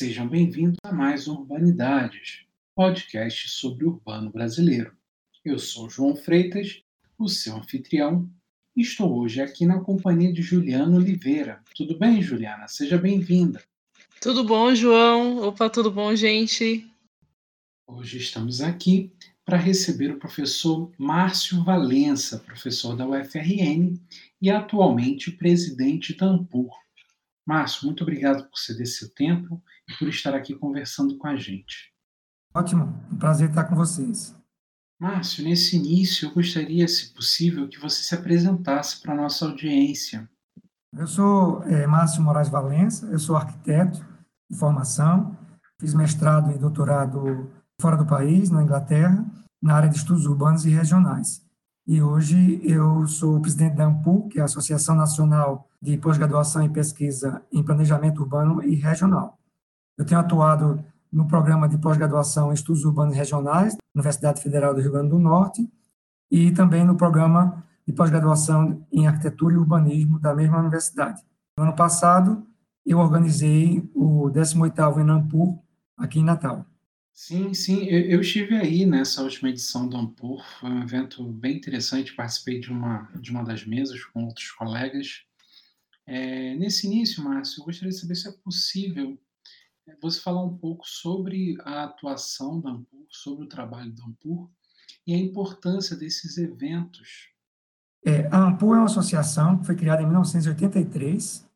Sejam bem-vindos a mais um Urbanidades, podcast sobre o urbano brasileiro. Eu sou João Freitas, o seu anfitrião, e estou hoje aqui na companhia de Juliana Oliveira. Tudo bem, Juliana? Seja bem-vinda. Tudo bom, João? Opa, tudo bom, gente? Hoje estamos aqui para receber o professor Márcio Valença, professor da UFRN e atualmente presidente da Ampur. Márcio, muito obrigado por ceder seu tempo e por estar aqui conversando com a gente. Ótimo, um prazer estar com vocês. Márcio, nesse início eu gostaria, se possível, que você se apresentasse para a nossa audiência. Eu sou é, Márcio Moraes Valença, eu sou arquiteto de formação, fiz mestrado e doutorado fora do país, na Inglaterra, na área de estudos urbanos e regionais. E hoje eu sou presidente da AMPU, que é a Associação Nacional de Pós-Graduação e Pesquisa em Planejamento Urbano e Regional. Eu tenho atuado no programa de pós-graduação em Estudos Urbanos Regionais, Universidade Federal do Rio Grande do Norte, e também no programa de pós-graduação em Arquitetura e Urbanismo da mesma universidade. No ano passado, eu organizei o 18º Enampur aqui em Natal. Sim, sim, eu, eu estive aí nessa última edição do Ampur, foi um evento bem interessante, participei de uma, de uma das mesas com outros colegas. É, nesse início, Márcio, eu gostaria de saber se é possível é, você falar um pouco sobre a atuação da Ampur, sobre o trabalho da Ampur e a importância desses eventos. É, a Ampur é uma associação que foi criada em 1983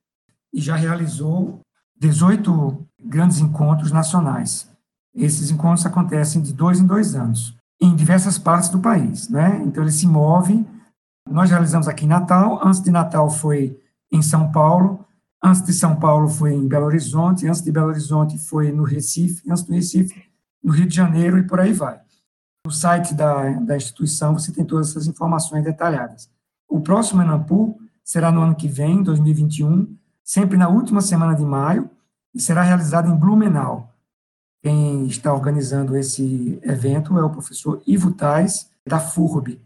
e já realizou 18 grandes encontros nacionais. Esses encontros acontecem de dois em dois anos, em diversas partes do país. Né? Então, ele se move. Nós realizamos aqui em Natal, antes de Natal foi em São Paulo, antes de São Paulo foi em Belo Horizonte, antes de Belo Horizonte foi no Recife, antes do Recife, no Rio de Janeiro e por aí vai. No site da, da instituição você tem todas essas informações detalhadas. O próximo Enampu será no ano que vem, 2021, sempre na última semana de maio, e será realizado em Blumenau. Quem está organizando esse evento é o professor Ivo Tais, da FURB.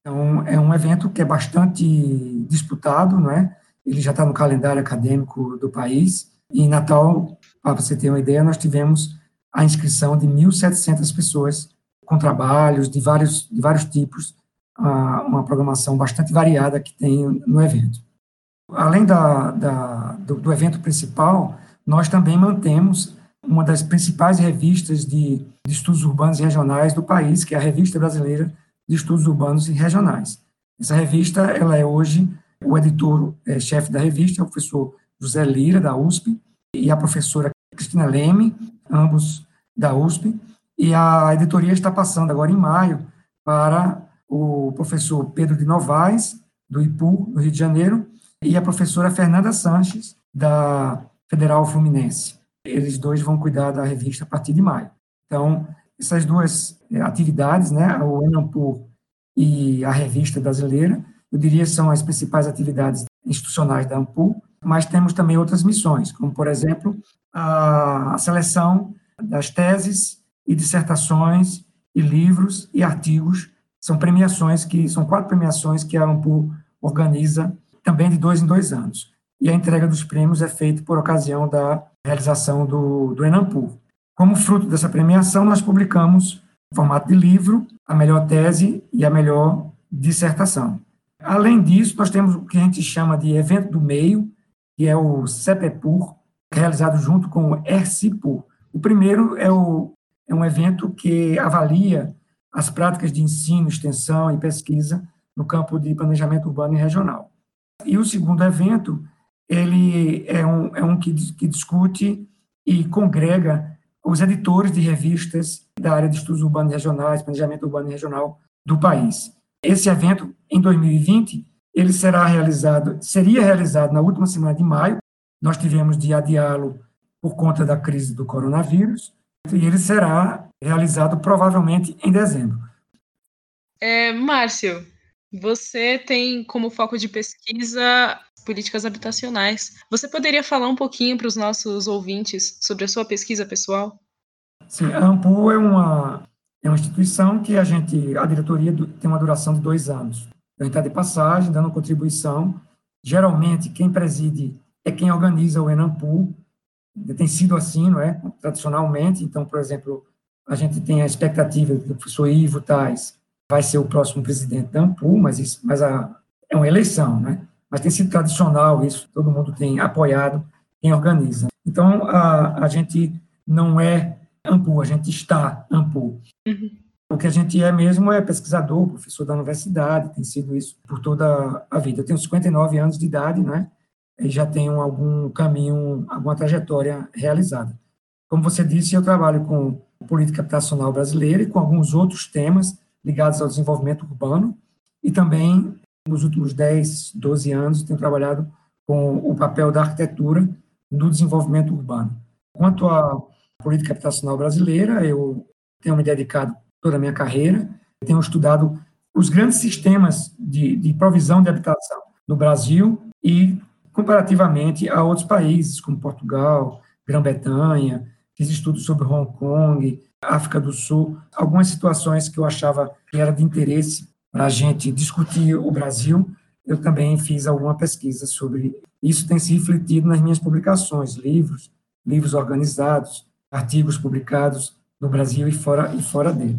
Então, é um evento que é bastante disputado, não é? Ele já está no calendário acadêmico do país. E em Natal, para você ter uma ideia, nós tivemos a inscrição de 1.700 pessoas com trabalhos de vários, de vários tipos, uma programação bastante variada que tem no evento. Além da, da do, do, evento principal, nós também mantemos uma das principais revistas de, de, estudos urbanos e regionais do país, que é a Revista Brasileira de Estudos Urbanos e Regionais. Essa revista, ela é hoje, o editor-chefe é, da revista é o professor José Lira, da USP, e a professora Cristina Leme, ambos da USP, e a editoria está passando agora em maio para o professor Pedro de Novaes, do IPU, do Rio de Janeiro, e a professora Fernanda Sanches, da Federal Fluminense. Eles dois vão cuidar da revista a partir de maio. Então, essas duas eh, atividades, né, o Enampur e a revista brasileira, eu diria são as principais atividades institucionais da Ampur, mas temos também outras missões, como, por exemplo, a seleção das teses e dissertações e livros e artigos. São premiações que são quatro premiações que a Ampur organiza também de dois em dois anos. E a entrega dos prêmios é feita por ocasião da realização do, do Enampur. Como fruto dessa premiação, nós publicamos, em formato de livro, a melhor tese e a melhor dissertação. Além disso, nós temos o que a gente chama de evento do meio, que é o CEPEPUR, realizado junto com o ERCIPUR. O primeiro é, o, é um evento que avalia as práticas de ensino, extensão e pesquisa no campo de planejamento urbano e regional. E o segundo evento, ele é um, é um que, que discute e congrega os editores de revistas da área de estudos urbanos e regionais, planejamento urbano e regional do país. Esse evento, em 2020, ele será realizado, seria realizado na última semana de maio, nós tivemos de adiá-lo por conta da crise do coronavírus, e ele será realizado provavelmente em dezembro. É, Márcio, você tem como foco de pesquisa políticas habitacionais. Você poderia falar um pouquinho para os nossos ouvintes sobre a sua pesquisa pessoal? Sim, a AMPU é uma, é uma instituição que a gente, a diretoria tem uma duração de dois anos. Gente está de passagem, dando contribuição. Geralmente, quem preside é quem organiza o ENAMPU, tem sido assim, não é? Tradicionalmente, então, por exemplo, a gente tem a expectativa que o professor Ivo Tais vai ser o próximo presidente da AMPU, mas, isso, mas a, é uma eleição, né? Mas tem sido tradicional isso, todo mundo tem apoiado quem organiza. Então, a, a gente não é AMPU, a gente está AMPU. Uhum. O que a gente é mesmo é pesquisador, professor da universidade, tem sido isso por toda a vida. Eu tenho 59 anos de idade, né? E já tenho algum caminho, alguma trajetória realizada. Como você disse, eu trabalho com política habitacional brasileira e com alguns outros temas ligados ao desenvolvimento urbano e também nos últimos 10, 12 anos tenho trabalhado com o papel da arquitetura no desenvolvimento urbano. Quanto à política habitacional brasileira, eu tenho me dedicado toda a minha carreira, tenho estudado os grandes sistemas de, de provisão de habitação no Brasil e comparativamente a outros países, como Portugal, Grã-Bretanha, fiz estudos sobre Hong Kong, África do Sul, algumas situações que eu achava que era de interesse para a gente discutir o Brasil. Eu também fiz alguma pesquisa sobre isso, tem se refletido nas minhas publicações, livros, livros organizados, artigos publicados no Brasil e fora, e fora dele,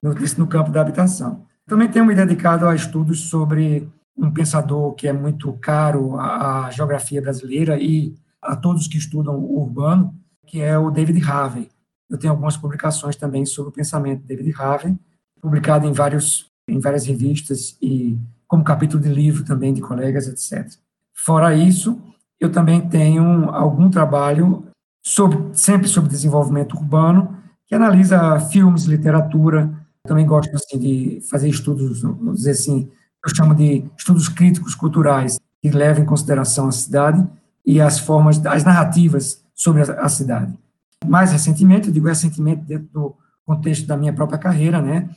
no, no campo da habitação. Também tenho me dedicado a estudos sobre um pensador que é muito caro à, à geografia brasileira e a todos que estudam o urbano, que é o David Harvey. Eu tenho algumas publicações também sobre o pensamento de David Harvey, publicado em vários em várias revistas e como capítulo de livro também de colegas, etc. Fora isso, eu também tenho algum trabalho sobre, sempre sobre desenvolvimento urbano, que analisa filmes, literatura. também gosto assim, de fazer estudos, vamos dizer assim, eu chamo de estudos críticos culturais, que levam em consideração a cidade e as formas, as narrativas sobre a, cidade. Mais recentemente, eu digo recentemente dentro do contexto da minha própria carreira, né?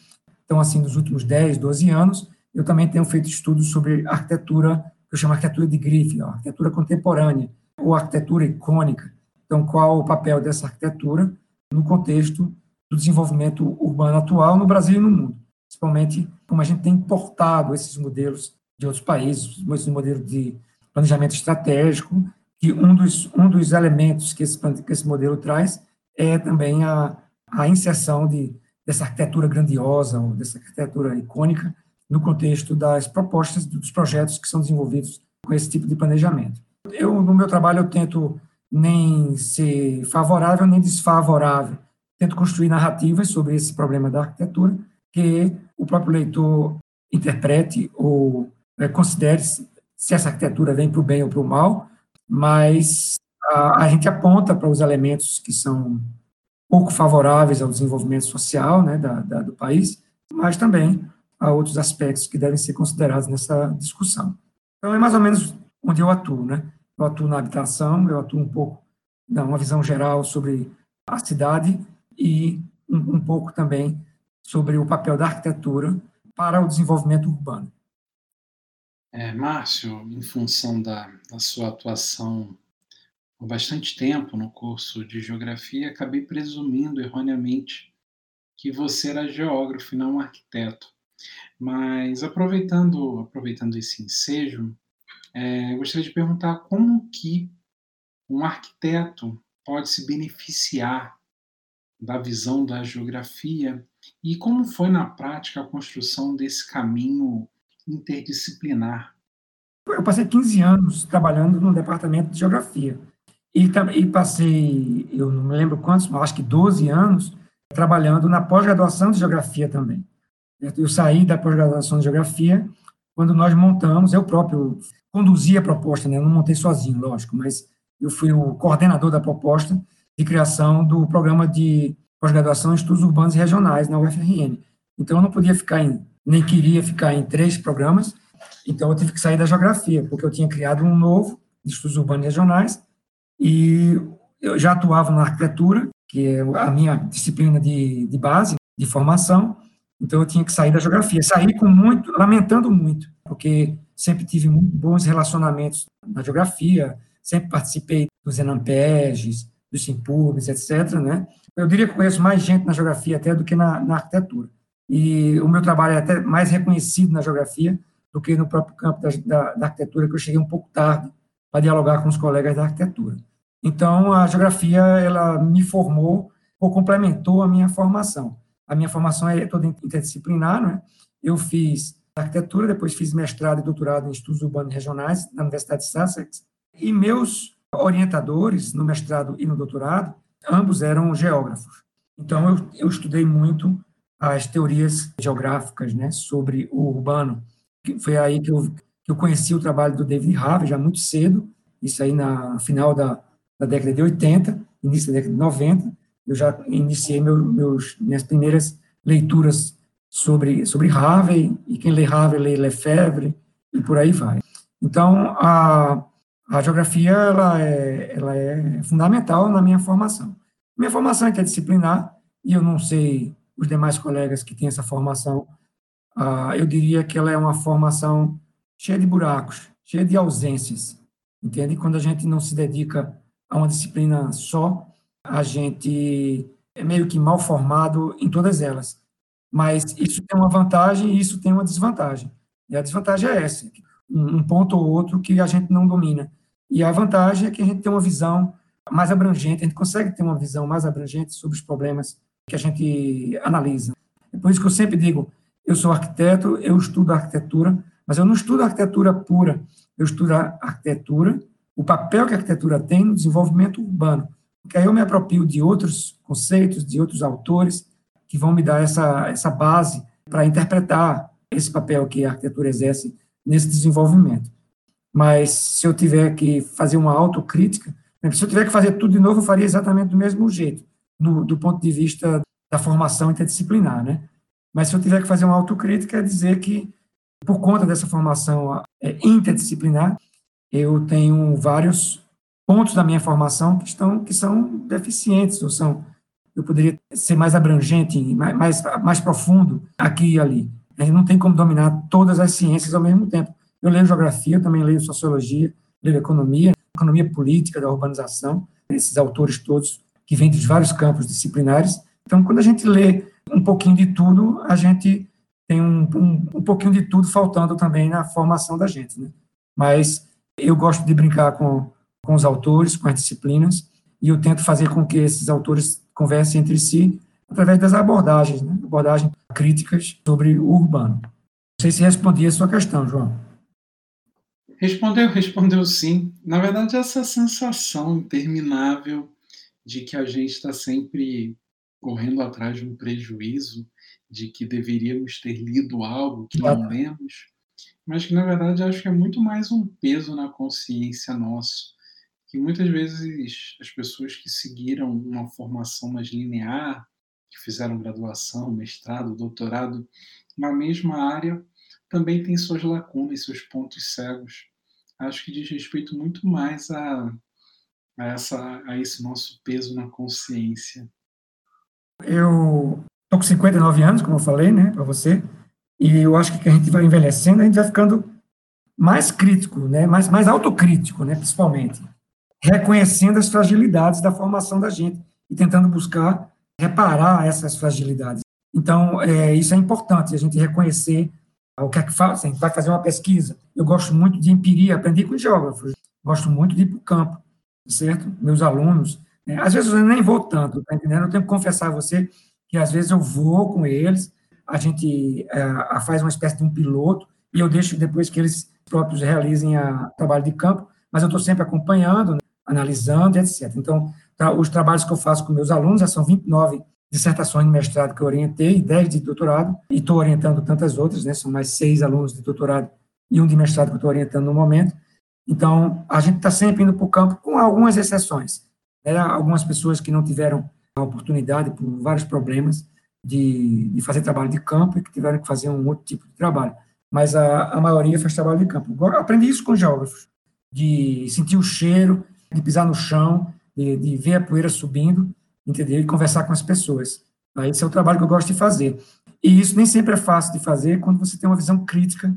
Então, assim, nos últimos 10, 12 anos, eu também tenho feito estudos sobre arquitetura, que eu chamo de arquitetura de grife, arquitetura contemporânea, ou arquitetura icônica. Então, qual o papel dessa arquitetura no contexto do desenvolvimento urbano atual no Brasil e no mundo? Principalmente como a gente tem importado esses modelos de outros países, esse modelo de planejamento estratégico que um dos, um dos elementos que esse, que esse modelo traz é também a, a inserção de, dessa arquitetura grandiosa, ou dessa arquitetura icônica, no contexto das propostas, dos projetos que são desenvolvidos com esse tipo de planejamento. Eu, no meu trabalho, eu tento nem ser favorável nem desfavorável, tento construir narrativas sobre esse problema da arquitetura, que o próprio leitor interprete ou é, considere se essa arquitetura vem para o bem ou para o mal, mas a, a gente aponta para os elementos que são pouco favoráveis ao desenvolvimento social né, da, da, do país, mas também há outros aspectos que devem ser considerados nessa discussão. Então, é mais ou menos onde eu atuo. Né? Eu atuo na habitação, eu atuo um pouco, dá uma visão geral sobre a cidade e um, um pouco também sobre o papel da arquitetura para o desenvolvimento urbano. É, Márcio, em função da, da sua atuação por bastante tempo no curso de geografia, acabei presumindo erroneamente que você era geógrafo e não arquiteto. Mas aproveitando, aproveitando esse ensejo, é, gostaria de perguntar como que um arquiteto pode se beneficiar da visão da geografia e como foi na prática a construção desse caminho interdisciplinar. Eu passei 15 anos trabalhando no departamento de geografia. E, e passei, eu não me lembro quantos, mas acho que 12 anos, trabalhando na pós-graduação de geografia também. Eu saí da pós-graduação de geografia quando nós montamos, eu próprio conduzi a proposta, né? eu não montei sozinho, lógico, mas eu fui o coordenador da proposta de criação do programa de pós-graduação em estudos urbanos e regionais na UFRN. Então, eu não podia ficar em nem queria ficar em três programas, então eu tive que sair da geografia, porque eu tinha criado um novo de estudos urbanos regionais, e eu já atuava na arquitetura, que é a minha disciplina de, de base, de formação, então eu tinha que sair da geografia. Saí com muito, lamentando muito, porque sempre tive muito bons relacionamentos na geografia, sempre participei dos Enampeges, dos Simpubes, etc. Né? Eu diria que conheço mais gente na geografia até do que na, na arquitetura e o meu trabalho é até mais reconhecido na geografia do que no próprio campo da, da, da arquitetura, que eu cheguei um pouco tarde para dialogar com os colegas da arquitetura. Então, a geografia, ela me formou ou complementou a minha formação. A minha formação é toda interdisciplinar, né? Eu fiz arquitetura, depois fiz mestrado e doutorado em estudos urbanos regionais na Universidade de Sussex, e meus orientadores no mestrado e no doutorado, ambos eram geógrafos. Então, eu, eu estudei muito as teorias geográficas né, sobre o urbano. Foi aí que eu, que eu conheci o trabalho do David Harvey, já muito cedo, isso aí na final da, da década de 80, início da década de 90, eu já iniciei meu, meus, minhas primeiras leituras sobre, sobre Harvey, e quem lê Harvey lê Lefebvre, e por aí vai. Então, a, a geografia ela é, ela é fundamental na minha formação. Minha formação é interdisciplinar, e eu não sei os demais colegas que têm essa formação, uh, eu diria que ela é uma formação cheia de buracos, cheia de ausências, entende? Quando a gente não se dedica a uma disciplina só, a gente é meio que mal formado em todas elas. Mas isso tem uma vantagem e isso tem uma desvantagem. E a desvantagem é essa, um ponto ou outro que a gente não domina. E a vantagem é que a gente tem uma visão mais abrangente, a gente consegue ter uma visão mais abrangente sobre os problemas que a gente analisa. É por isso que eu sempre digo, eu sou arquiteto, eu estudo arquitetura, mas eu não estudo arquitetura pura, eu estudo arquitetura, o papel que a arquitetura tem no desenvolvimento urbano, porque aí eu me aproprio de outros conceitos, de outros autores, que vão me dar essa, essa base para interpretar esse papel que a arquitetura exerce nesse desenvolvimento. Mas se eu tiver que fazer uma autocrítica, se eu tiver que fazer tudo de novo, eu faria exatamente do mesmo jeito, do, do ponto de vista da formação interdisciplinar, né? Mas se eu tiver que fazer uma autocrítica, é dizer que, por conta dessa formação é, interdisciplinar, eu tenho vários pontos da minha formação que estão que são deficientes ou são eu poderia ser mais abrangente, mais, mais, profundo aqui e ali. A gente não tem como dominar todas as ciências ao mesmo tempo. Eu leio geografia, eu também leio sociologia, leio economia, economia política da urbanização, esses autores todos que vêm de vários campos disciplinares. Então, quando a gente lê um pouquinho de tudo, a gente tem um, um, um pouquinho de tudo faltando também na formação da gente. Né? Mas eu gosto de brincar com, com os autores, com as disciplinas, e eu tento fazer com que esses autores conversem entre si através das abordagens, né? abordagens críticas sobre o urbano. Não sei se respondi a sua questão, João. Respondeu, respondeu sim. Na verdade, essa sensação interminável de que a gente está sempre correndo atrás de um prejuízo, de que deveríamos ter lido algo que não lemos, mas que na verdade acho que é muito mais um peso na consciência nosso que muitas vezes as pessoas que seguiram uma formação mais linear, que fizeram graduação, mestrado, doutorado na mesma área, também tem suas lacunas, seus pontos cegos. Acho que diz respeito muito mais a, a, essa, a esse nosso peso na consciência. Eu estou com 59 anos, como eu falei, né, para você, e eu acho que a gente vai envelhecendo, a gente vai ficando mais crítico, né, mais, mais autocrítico, né, principalmente reconhecendo as fragilidades da formação da gente e tentando buscar reparar essas fragilidades. Então, é, isso é importante, a gente reconhecer o que é que faz. A gente vai fazer uma pesquisa. Eu gosto muito de empiria, aprendi com geógrafos, gosto muito de ir para o campo, certo? Meus alunos, né? às vezes eu nem vou tanto, tá entendendo? Eu tenho que confessar a você que às vezes eu vou com eles, a gente é, faz uma espécie de um piloto e eu deixo depois que eles próprios realizem o trabalho de campo, mas eu estou sempre acompanhando, né? analisando, etc. Então, tá, os trabalhos que eu faço com meus alunos, já são 29 dissertações de mestrado que eu orientei, 10 de doutorado, e estou orientando tantas outras, né, são mais seis alunos de doutorado e um de mestrado que eu estou orientando no momento. Então, a gente está sempre indo para o campo, com algumas exceções. Né, algumas pessoas que não tiveram a oportunidade, por vários problemas, de, de fazer trabalho de campo e que tiveram que fazer um outro tipo de trabalho. Mas a, a maioria faz trabalho de campo. Eu aprendi isso com geógrafos, de sentir o cheiro, de pisar no chão, de, de ver a poeira subindo, entendeu? E conversar com as pessoas. Esse é o trabalho que eu gosto de fazer. E isso nem sempre é fácil de fazer quando você tem uma visão crítica,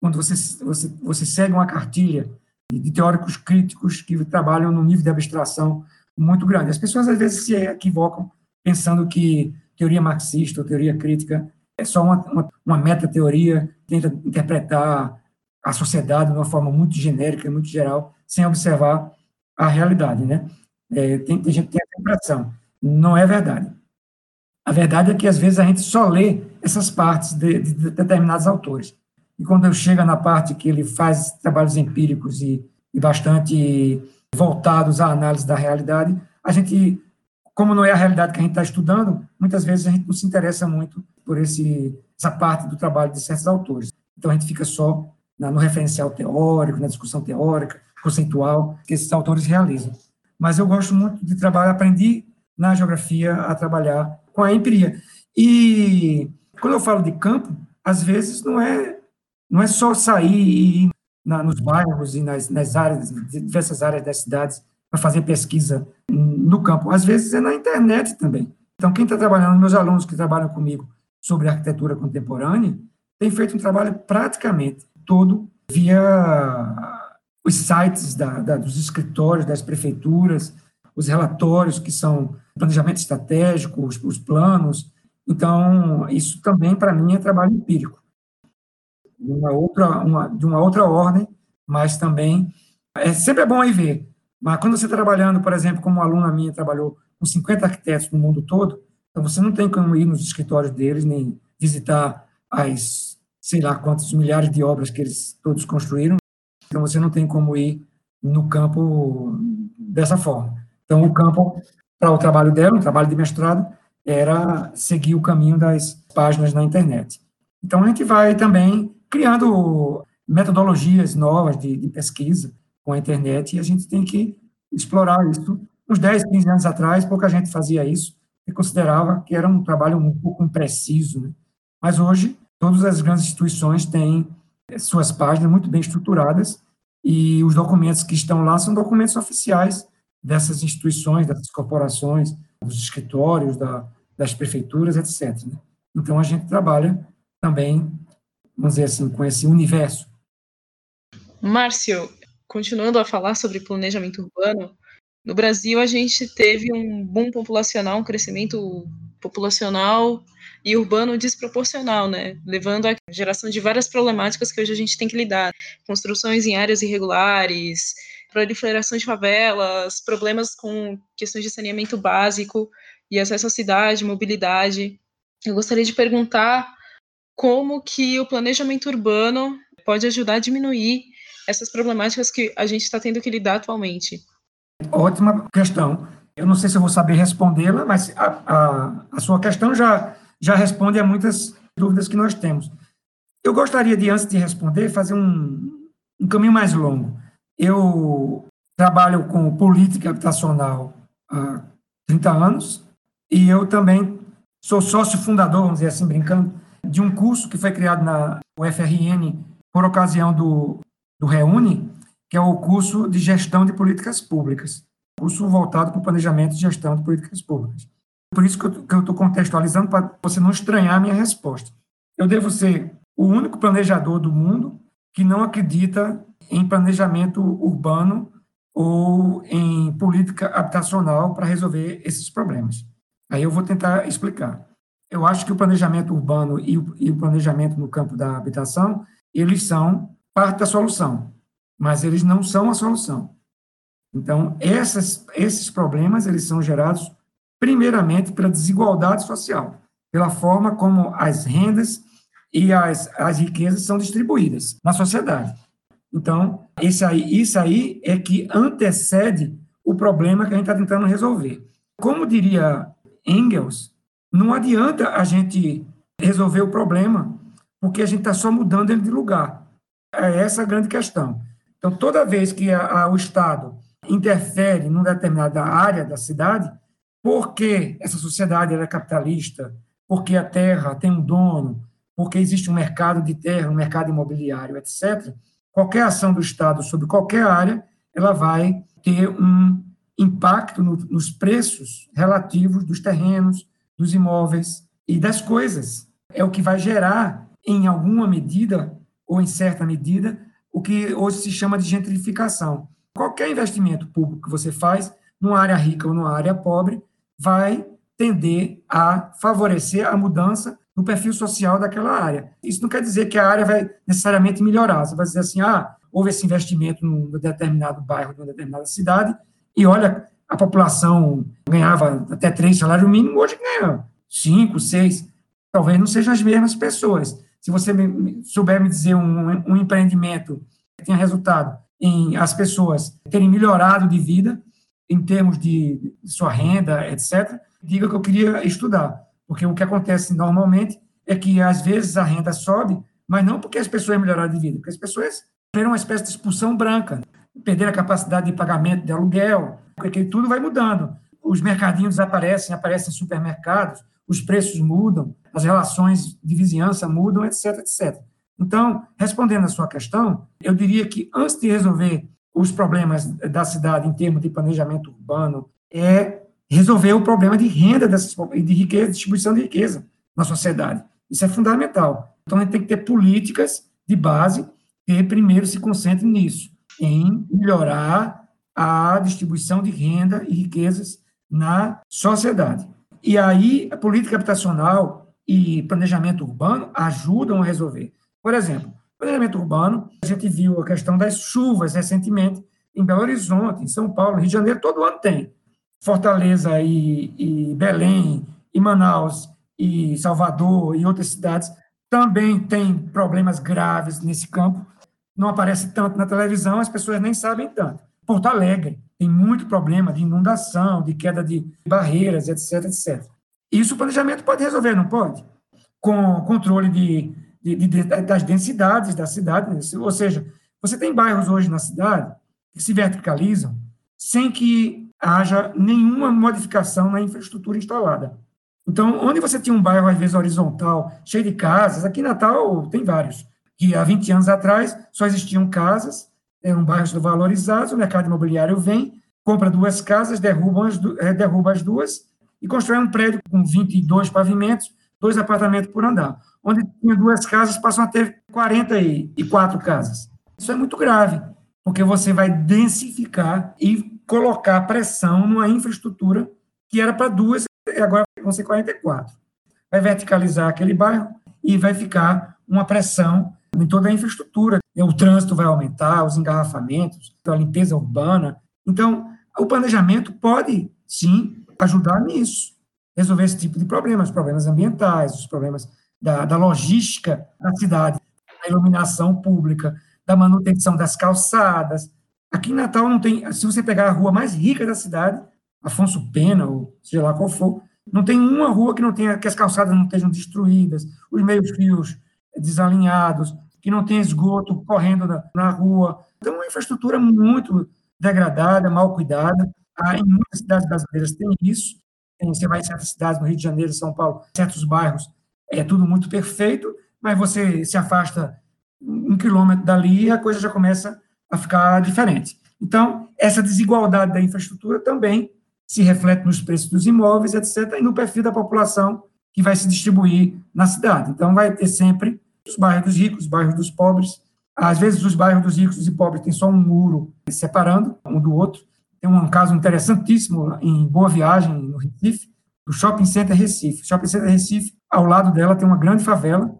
quando você, você, você segue uma cartilha de teóricos críticos que trabalham num nível de abstração muito grande. As pessoas às vezes se equivocam pensando que teoria marxista ou teoria crítica é só uma, uma, uma meta-teoria, tenta interpretar a sociedade de uma forma muito genérica, muito geral, sem observar a realidade, né? É, tem, tem gente que tem essa impressão. Não é verdade. A verdade é que, às vezes, a gente só lê essas partes de, de determinados autores. E quando chega na parte que ele faz trabalhos empíricos e, e bastante voltados à análise da realidade, a gente, como não é a realidade que a gente está estudando, muitas vezes a gente não se interessa muito por esse, essa parte do trabalho de certos autores. Então a gente fica só na, no referencial teórico, na discussão teórica, conceitual, que esses autores realizam. Mas eu gosto muito de trabalhar, aprendi na geografia a trabalhar com a empiria. E quando eu falo de campo, às vezes não é não é só sair e ir na, nos bairros e nas, nas áreas, diversas áreas das cidades, para fazer pesquisa no campo. Às vezes é na internet também. Então, quem está trabalhando, meus alunos que trabalham comigo sobre arquitetura contemporânea, tem feito um trabalho praticamente todo via os sites da, da, dos escritórios, das prefeituras, os relatórios que são planejamento estratégico, os, os planos. Então, isso também, para mim, é trabalho empírico uma outra, uma, de uma outra ordem, mas também é sempre bom aí ver. Mas quando você está trabalhando, por exemplo, como uma aluna minha trabalhou com 50 arquitetos no mundo todo, então você não tem como ir nos escritórios deles, nem visitar as, sei lá quantos milhares de obras que eles todos construíram. Então você não tem como ir no campo dessa forma. Então o campo para o trabalho dela, o trabalho de mestrado, era seguir o caminho das páginas na internet. Então a gente vai também criando metodologias novas de, de, pesquisa com a internet e a gente tem que explorar isso. Uns 10, 15 anos atrás, pouca gente fazia isso e considerava que era um trabalho um pouco impreciso. Né? Mas hoje, todas as grandes instituições têm suas páginas muito bem estruturadas e os documentos que estão lá são documentos oficiais dessas instituições, dessas corporações, dos escritórios, da, das prefeituras, etc. Né? Então, a gente trabalha também vamos dizer assim, com esse universo. Márcio, continuando a falar sobre planejamento urbano, no Brasil a gente teve um boom populacional, um crescimento populacional e urbano desproporcional, né? Levando à geração de várias problemáticas que hoje a gente tem que lidar. Construções em áreas irregulares, proliferação de favelas, problemas com questões de saneamento básico e acesso à cidade, mobilidade. Eu gostaria de perguntar como que o planejamento urbano pode ajudar a diminuir essas problemáticas que a gente está tendo que lidar atualmente? Ótima questão. Eu não sei se eu vou saber respondê-la, mas a, a, a, sua questão já, já responde a muitas dúvidas que nós temos. Eu gostaria de, antes de responder, fazer um, um caminho mais longo. Eu trabalho com política habitacional há 30 anos e eu também sou sócio fundador, vamos dizer assim, brincando, de um curso que foi criado na UFRN por ocasião do, do Reúne, que é o curso de Gestão de Políticas Públicas, curso voltado para o planejamento e gestão de políticas públicas. Por isso que eu estou contextualizando, para você não estranhar a minha resposta. Eu devo ser o único planejador do mundo que não acredita em planejamento urbano ou em política habitacional para resolver esses problemas. Aí eu vou tentar explicar eu acho que o planejamento urbano e o, e o, planejamento no campo da habitação, eles são parte da solução, mas eles não são a solução. Então, essas, esses problemas, eles são gerados primeiramente pela desigualdade social, pela forma como as rendas e as, as riquezas são distribuídas na sociedade. Então, esse aí, isso aí é que antecede o problema que a gente está tentando resolver. Como diria Engels, não adianta a gente resolver o problema, porque a gente está só mudando ele de lugar. É essa a grande questão. Então, toda vez que a, a, o Estado interfere numa determinada área da cidade, porque essa sociedade é capitalista, porque a terra tem um dono, porque existe um mercado de terra, um mercado imobiliário, etc., qualquer ação do Estado sobre qualquer área, ela vai ter um impacto no, nos preços relativos dos terrenos, dos imóveis e das coisas. É o que vai gerar, em alguma medida, ou em certa medida, o que hoje se chama de gentrificação. Qualquer investimento público que você faz, numa área rica ou numa área pobre, vai tender a favorecer a mudança no perfil social daquela área. Isso não quer dizer que a área vai necessariamente melhorar. Você vai dizer assim, ah, houve esse investimento num determinado bairro, numa determinada cidade, e olha, a população ganhava até três salários mínimos, hoje ganha cinco, seis. Talvez não sejam as mesmas pessoas. Se você me, souber me dizer um, um empreendimento que tenha resultado em as pessoas terem melhorado de vida em termos de sua renda, etc., diga que eu queria estudar. Porque o que acontece normalmente é que, às vezes, a renda sobe, mas não porque as pessoas melhoraram de vida, porque as pessoas tiveram uma espécie de expulsão branca, perderam a capacidade de pagamento de aluguel, porque tudo vai mudando. Os mercadinhos aparecem, aparecem supermercados, os preços mudam, as relações de vizinhança mudam, etc, etc. Então, respondendo à sua questão, eu diria que antes de resolver os problemas da cidade em termos de planejamento urbano, é resolver o problema de renda dessas, de riqueza, distribuição de riqueza na sociedade. Isso é fundamental. Então, a gente tem que ter políticas de base que primeiro se concentrem nisso, em melhorar a distribuição de renda e riquezas na sociedade. E aí, a política habitacional e planejamento urbano ajudam a resolver. Por exemplo, planejamento urbano, a gente viu a questão das chuvas recentemente em Belo Horizonte, em São Paulo, Rio de Janeiro, todo ano tem. Fortaleza e, e Belém, e Manaus, e Salvador e outras cidades também têm problemas graves nesse campo. Não aparece tanto na televisão, as pessoas nem sabem tanto. Porto Alegre tem muito problema de inundação, de queda de barreiras, etc, etc. Isso o planejamento pode resolver, não pode? Com controle de, de, de, das densidades da cidade. Né? Ou seja, você tem bairros hoje na cidade que se verticalizam sem que haja nenhuma modificação na infraestrutura instalada. Então, onde você tinha um bairro, às vezes, horizontal, cheio de casas, aqui em Natal tem vários, que há 20 anos atrás só existiam casas, eram bairros valorizados, o mercado imobiliário vem, compra duas casas, derruba as, eh, derruba as duas e constrói um prédio com 22 pavimentos, dois apartamentos por andar. Onde tinha duas casas, passam a ter 44 casas. Isso é muito grave, porque você vai densificar e colocar pressão numa infraestrutura que era para duas, e agora vão ser 44. Vai verticalizar aquele bairro e vai ficar uma pressão em toda a infraestrutura. O trânsito vai aumentar, os engarrafamentos, a limpeza urbana. Então, o planejamento pode, sim, ajudar nisso, resolver esse tipo de problemas, problemas ambientais, os problemas da, da logística da cidade, da iluminação pública, da manutenção das calçadas. Aqui em Natal não tem, se você pegar a rua mais rica da cidade, Afonso Pena, ou seja lá qual for, não tem uma rua que não tenha que as calçadas não estejam destruídas, os meios fios desalinhados, que não tem esgoto correndo na, na rua. Então, uma infraestrutura muito degradada, mal cuidada. Ah, em muitas cidades brasileiras tem isso. Você vai em certas cidades, no Rio de Janeiro, São Paulo, certos bairros, é tudo muito perfeito, mas você se afasta um quilômetro dali e a coisa já começa a ficar diferente. Então, essa desigualdade da infraestrutura também se reflete nos preços dos imóveis, etc., e no perfil da população que vai se distribuir na cidade. Então, vai ter sempre os bairros dos ricos, os bairros dos pobres. Às vezes, os bairros dos ricos e pobres têm só um muro separando um do outro. Tem um caso interessantíssimo em Boa Viagem, no Recife, do Shopping Center Recife. O Shopping Center Recife, ao lado dela, tem uma grande favela.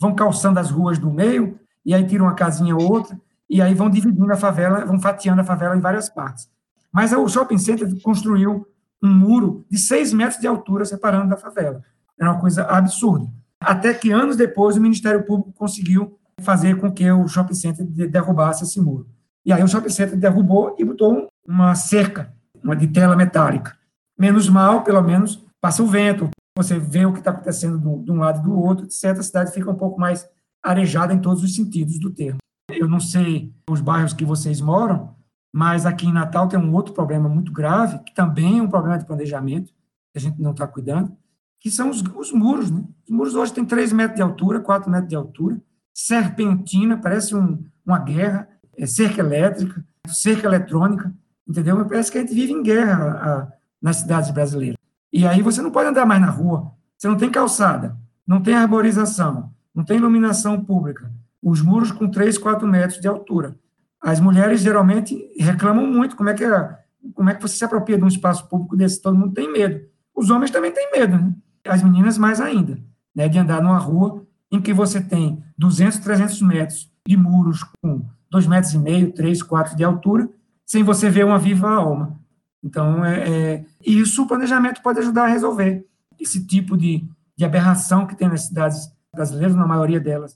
Vão calçando as ruas do meio, e aí tiram uma casinha ou outra, e aí vão dividindo a favela, vão fatiando a favela em várias partes. Mas o shopping center construiu um muro de seis metros de altura separando da favela. Era uma coisa absurda. Até que anos depois o Ministério Público conseguiu fazer com que o shopping center derrubasse esse muro. E aí o shopping center derrubou e botou uma cerca, uma de tela metálica. Menos mal, pelo menos, passa o vento, você vê o que está acontecendo de um lado e do outro, etc. A cidade fica um pouco mais arejada em todos os sentidos do termo. Eu não sei os bairros que vocês moram, mas aqui em Natal tem um outro problema muito grave, que também é um problema de planejamento, que a gente não está cuidando, que são os, os, muros. Né? Os muros hoje têm 3 metros de altura, 4 metros de altura, serpentina, parece um, uma guerra, é cerca elétrica, cerca eletrônica, entendeu? Parece que a gente vive em guerra a, nas cidades brasileiras. E aí você não pode andar mais na rua, você não tem calçada, não tem arborização, não tem iluminação pública, os muros com 3, 4 metros de altura. As mulheres geralmente reclamam muito como é que como é que você se apropria de um espaço público desse, todo mundo tem medo. Os homens também têm medo, né? As meninas mais ainda, né, de andar numa rua em que você tem 200, 300 metros de muros com 2 metros e meio, 3, 4 de altura, sem você ver uma viva alma. Então, é, é, isso o planejamento pode ajudar a resolver esse tipo de, de aberração que tem nas cidades brasileiras, na maioria delas.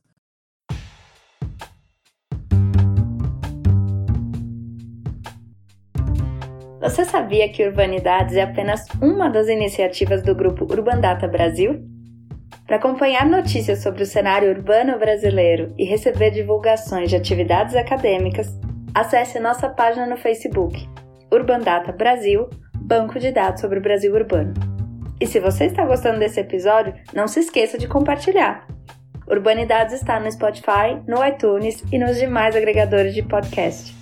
Você sabia que Urbanidades é apenas uma das iniciativas do grupo Urbandata Brasil? Para acompanhar notícias sobre o cenário urbano brasileiro e receber divulgações de atividades acadêmicas, acesse nossa página no Facebook, Urbandata Brasil, banco de dados sobre o Brasil urbano. E se você está gostando desse episódio, não se esqueça de compartilhar. Urbanidades está no Spotify, no iTunes e nos demais agregadores de podcast.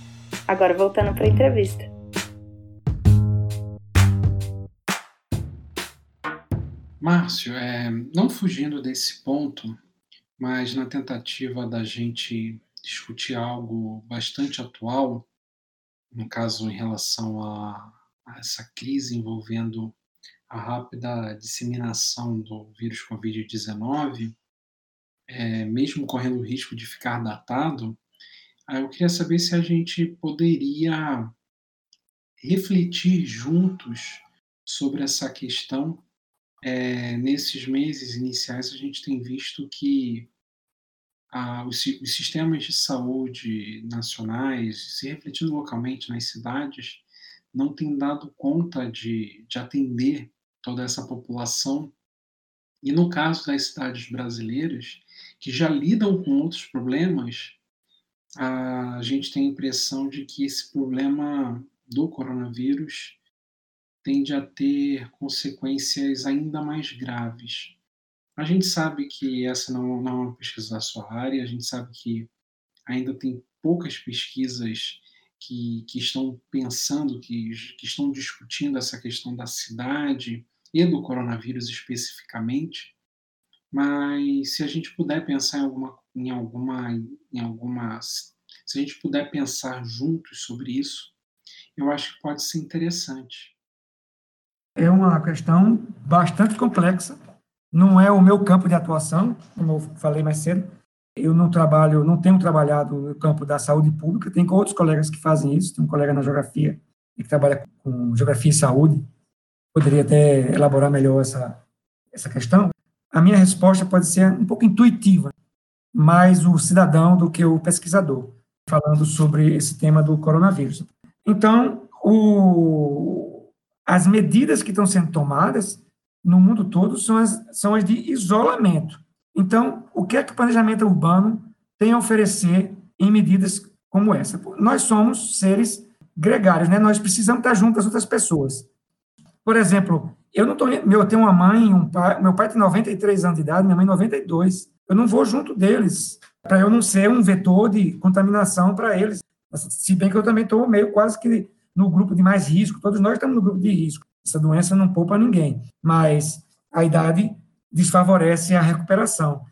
Agora voltando para a entrevista. Márcio, é, não fugindo desse ponto, mas na tentativa da gente discutir algo bastante atual, no caso em relação a, a essa crise envolvendo a rápida disseminação do vírus Covid-19, é, mesmo correndo o risco de ficar datado, eu queria saber se a gente poderia refletir juntos sobre essa questão. É, nesses meses iniciais, a gente tem visto que os, os, sistemas de saúde nacionais, se refletindo localmente nas cidades, não têm dado conta de, de atender toda essa população. E no caso das cidades brasileiras, que já lidam com outros problemas, a gente tem a impressão de que esse problema do coronavírus tende a ter consequências ainda mais graves. A gente sabe que essa não, não é uma pesquisa da sua área, a gente sabe que ainda tem poucas pesquisas que, que estão pensando, que, que estão discutindo essa questão da cidade e do coronavírus especificamente, mas se a gente puder pensar em alguma, em alguma, em alguma, se a gente puder pensar juntos sobre isso, eu acho que pode ser interessante é uma questão bastante complexa. Não é o meu campo de atuação, como eu falei mais cedo. Eu não trabalho, não tenho trabalhado no campo da saúde pública. Tem outros colegas que fazem isso. Tem um colega na geografia que trabalha com geografia e saúde. Poderia até elaborar melhor essa essa questão. A minha resposta pode ser um pouco intuitiva, mais o cidadão do que o pesquisador, falando sobre esse tema do coronavírus. Então, o, as medidas que estão sendo tomadas no mundo todo são as, são as de isolamento. Então, o que é que o planejamento urbano tem a oferecer em medidas como essa? Nós somos seres gregários, né? Nós precisamos estar junto das outras pessoas. Por exemplo, eu não tô, eu tenho uma mãe, um pai, meu pai tem 93 anos de idade, minha mãe 92. Eu não vou junto deles, para eu não ser um vetor de contaminação para eles. Se bem que eu também estou meio quase que no grupo de mais risco, todos nós estamos no grupo de risco. Essa doença não poupa ninguém, mas a idade desfavorece a recuperação.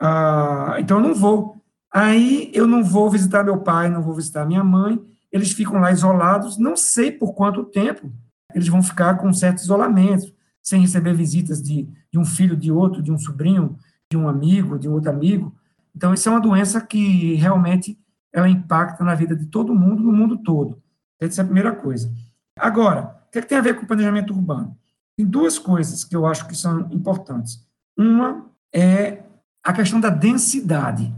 Ah, então, eu não vou. Aí, eu não vou visitar meu pai, não vou visitar minha mãe, eles ficam lá isolados, não sei por quanto tempo eles vão ficar com certo isolamento, sem receber visitas de, de um filho, de outro, de um sobrinho, de um amigo, de um outro amigo. Então, isso é uma doença que realmente ela impacta na vida de todo mundo, no mundo todo. Essa é a primeira coisa. Agora, o que, é que tem a ver com planejamento urbano? Tem duas coisas que eu acho que são importantes. Uma é a questão da densidade.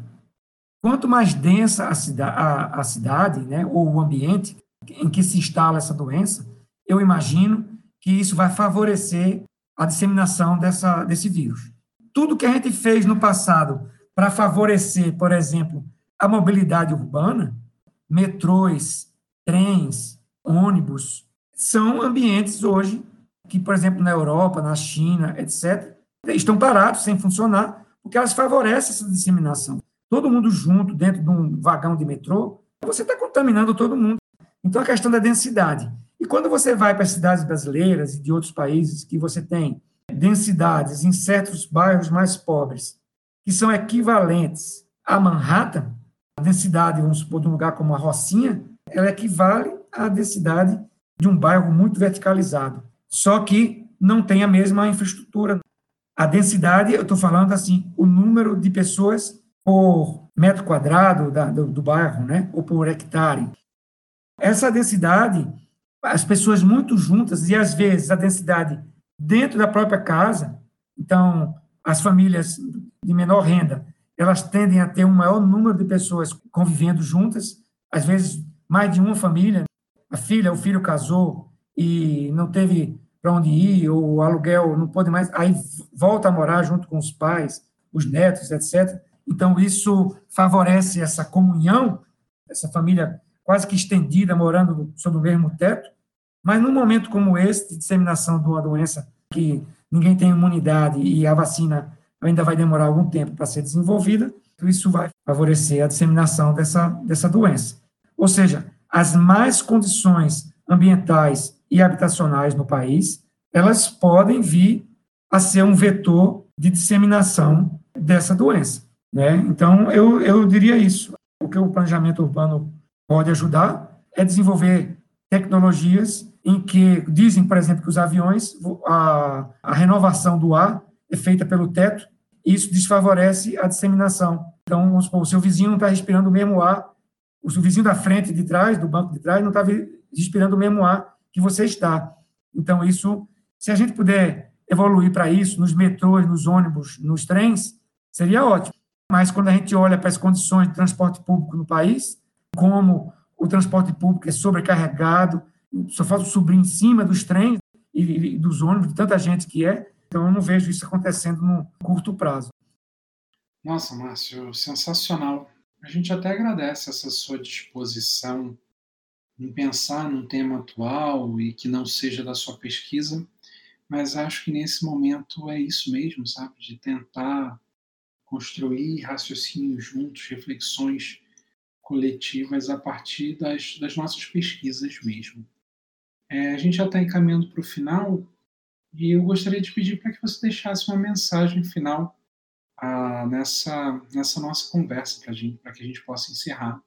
Quanto mais densa a, cida a, a cidade, né, ou o ambiente em que se instala essa doença, eu imagino que isso vai favorecer a disseminação dessa, desse vírus. Tudo que a gente fez no passado para favorecer, por exemplo, a mobilidade urbana, metrôs, trens, ônibus, são ambientes hoje que, por exemplo, na Europa, na China, etc., estão parados, sem funcionar, porque elas favorecem essa disseminação. Todo mundo junto, dentro de um vagão de metrô, você está contaminando todo mundo. Então, a questão da densidade. E quando você vai para as cidades brasileiras e de outros países que você tem densidades em certos bairros mais pobres, que são equivalentes a Manhattan, a densidade, vamos supor, de um lugar como a Rocinha, ela equivale à densidade de um bairro muito verticalizado, só que não tem a mesma infraestrutura. A densidade, eu estou falando assim, o número de pessoas por metro quadrado da, do, do bairro, né, ou por hectare. Essa densidade as pessoas muito juntas e, às vezes, a densidade dentro da própria casa. Então, as famílias de menor renda, elas tendem a ter um maior número de pessoas convivendo juntas, às vezes mais de uma família. A filha, o filho casou e não teve para onde ir, ou o aluguel não pode mais, aí volta a morar junto com os pais, os netos, etc. Então, isso favorece essa comunhão, essa família quase que estendida, morando sob o mesmo teto. Mas num momento como esse, de disseminação de uma doença que ninguém tem imunidade e a vacina ainda vai demorar algum tempo para ser desenvolvida, isso vai favorecer a disseminação dessa, dessa doença. Ou seja, as mais condições ambientais e habitacionais no país, elas podem vir a ser um vetor de disseminação dessa doença. Né? Então, eu, eu diria isso. O que o planejamento urbano pode ajudar é desenvolver tecnologias em que dizem, por exemplo, que os aviões, a, a renovação do ar é feita pelo teto, e isso desfavorece a disseminação. Então, vamos supor, o seu vizinho não está respirando o mesmo ar, o vizinho da frente, de trás, do banco de trás, não está respirando o mesmo ar que você está. Então, isso, se a gente puder evoluir para isso, nos metrôs, nos ônibus, nos trens, seria ótimo. Mas quando a gente olha para as condições de transporte público no país, como o transporte público é sobrecarregado, só falta subir em cima dos trens e, dos ônibus, de tanta gente que é, então eu não vejo isso acontecendo no curto prazo. Nossa, Márcio, sensacional. A gente até agradece essa sua disposição em pensar num tema atual e que não seja da sua pesquisa, mas acho que nesse momento é isso mesmo, sabe? De tentar construir raciocínios juntos, reflexões coletivas a partir das, das nossas pesquisas mesmo. É, a gente já está encaminhando para o final e eu gostaria de pedir para que você deixasse uma mensagem final nessa, nessa nossa conversa para que a gente possa encerrar.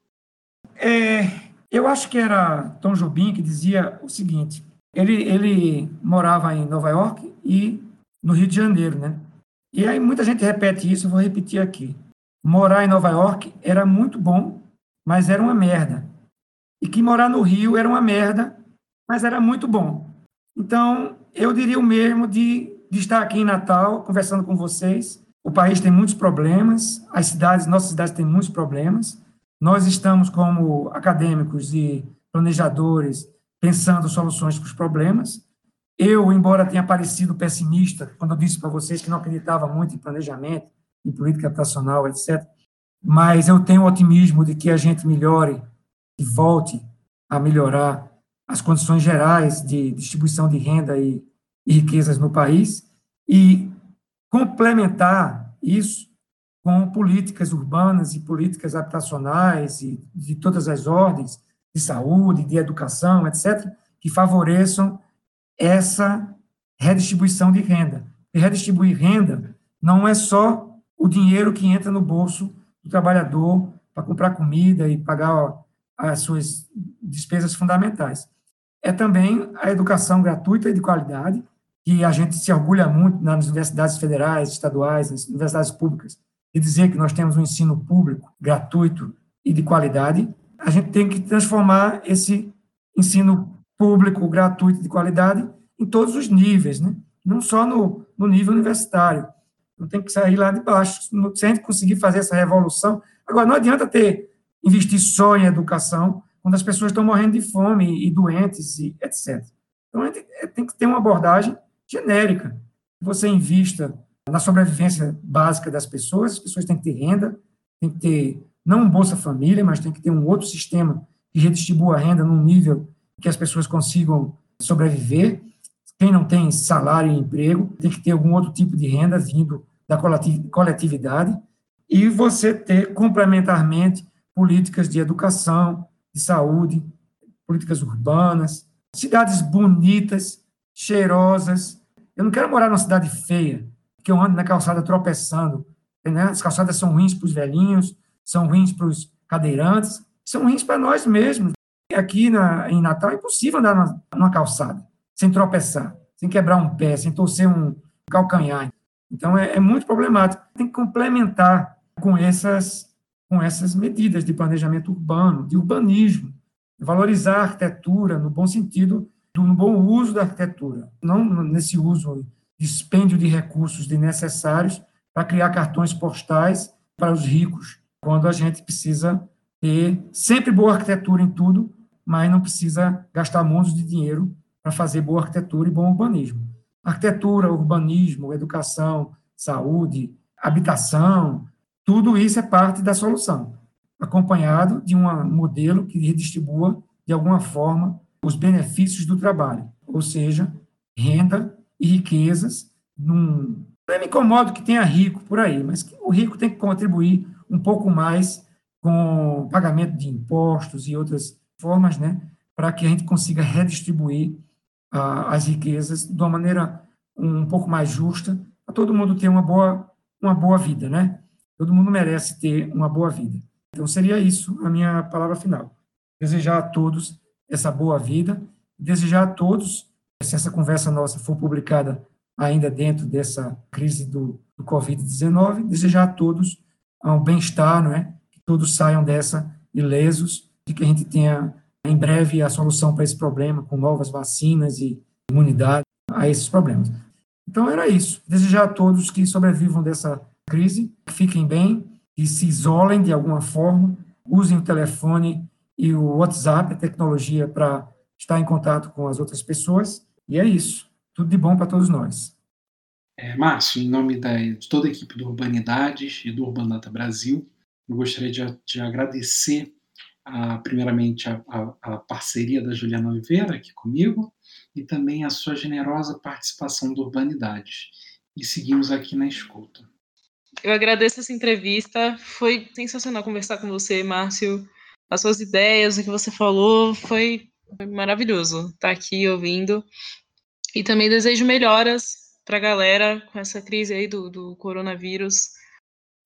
É, eu acho que era Tom Jobim que dizia o seguinte: ele, ele morava em Nova York e no Rio de Janeiro, né? E aí muita gente repete isso, eu vou repetir aqui. Morar em Nova York era muito bom, mas era uma merda. E que morar no Rio era uma merda, mas era muito bom. Então, eu diria o mesmo de, de estar aqui em Natal conversando com vocês. O país tem muitos problemas, as cidades, nossas cidades têm muitos problemas, nós estamos, como acadêmicos e planejadores, pensando soluções para os problemas. Eu, embora tenha parecido pessimista quando eu disse para vocês que não acreditava muito em planejamento, em política habitacional, etc., mas eu tenho otimismo de que a gente melhore e volte a melhorar as condições gerais de distribuição de renda e, e riquezas no país e complementar isso com políticas urbanas e políticas habitacionais e de todas as ordens, de saúde, de educação, etc., que favoreçam essa redistribuição de renda. E redistribuir renda não é só o dinheiro que entra no bolso do trabalhador para comprar comida e pagar as suas despesas fundamentais. É também a educação gratuita e de qualidade, que a gente se orgulha muito nas universidades federais, estaduais, nas universidades públicas, e dizer que nós temos um ensino público gratuito e de qualidade, a gente tem que transformar esse ensino público gratuito de qualidade em todos os níveis, né? não só no, no nível universitário. Não tem que sair lá de baixo. Se a gente conseguir fazer essa revolução. Agora, não adianta ter investir só em educação quando as pessoas estão morrendo de fome e doentes, e etc. Então, a gente tem que ter uma abordagem genérica. Você invista na sobrevivência básica das pessoas, as pessoas têm que ter renda, tem que ter, não um Bolsa Família, mas tem que ter um outro sistema que redistribua a renda num nível que as pessoas consigam sobreviver. Quem não tem salário e emprego, tem que ter algum outro tipo de renda vindo da coletividade. E você ter, complementarmente, políticas de educação, de saúde, políticas urbanas, cidades bonitas, cheirosas. Eu não quero morar numa cidade feia que eu ando na calçada tropeçando. Né? As calçadas são ruins para os velhinhos, são ruins para os cadeirantes, são ruins para nós mesmos. Aqui na, em Natal é impossível andar na, numa calçada sem tropeçar, sem quebrar um pé, sem torcer um calcanhar. Então é, é muito problemático. Tem que complementar com essas, com essas medidas de planejamento urbano, de urbanismo. valorizar a arquitetura no bom sentido, do, bom uso da arquitetura, não nesse uso dispêndio de recursos desnecessários para criar cartões postais para os ricos, quando a gente precisa ter sempre boa arquitetura em tudo, mas não precisa gastar mundos de dinheiro para fazer boa arquitetura e bom urbanismo. Arquitetura, urbanismo, educação, saúde, habitação, tudo isso é parte da solução, acompanhado de um modelo que redistribua, de alguma forma, os benefícios do trabalho, ou seja, renda e riquezas. Num... Não me incomodo que tenha rico por aí, mas o rico tem que contribuir um pouco mais com pagamento de impostos e outras formas, né, para que a gente consiga redistribuir uh, as riquezas de uma maneira um pouco mais justa, para todo mundo ter uma boa, uma boa vida, né? Todo mundo merece ter uma boa vida. Então, seria isso a minha palavra final. Desejar a todos essa boa vida, desejar a todos, se essa conversa nossa for publicada ainda dentro dessa crise do, do Covid-19, desejar a todos um bem-estar, não é? Que todos saiam dessa ilesos, e que a gente tenha em breve a solução para esse problema, com novas vacinas e imunidade a esses problemas. Então, era isso. Desejar a todos que sobrevivam dessa crise, que fiquem bem, que se isolem de alguma forma, usem o telefone e o WhatsApp, a tecnologia, para estar em contato com as outras pessoas. E é isso. Tudo de bom para todos nós. É, Márcio, em nome da, de toda a equipe do Urbanidades e do Urbanata Brasil, eu gostaria de, de agradecer, a, primeiramente, a, a, a, parceria da Juliana Oliveira aqui comigo e também a sua generosa participação do Urbanidades. E seguimos aqui na escuta. Eu agradeço essa entrevista. Foi sensacional conversar com você, Márcio. As suas ideias, o que você falou, foi maravilhoso estar aqui ouvindo. E também desejo melhoras para a galera com essa crise aí do, do coronavírus,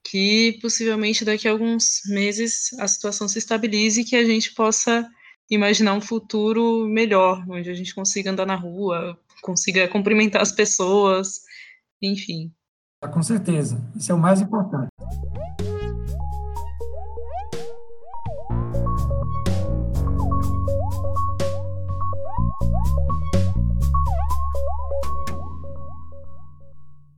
que possivelmente daqui a alguns meses a situação se estabilize e que a gente possa imaginar um futuro melhor, onde a gente consiga andar na rua, consiga cumprimentar as pessoas, enfim. Com certeza, isso é o mais importante.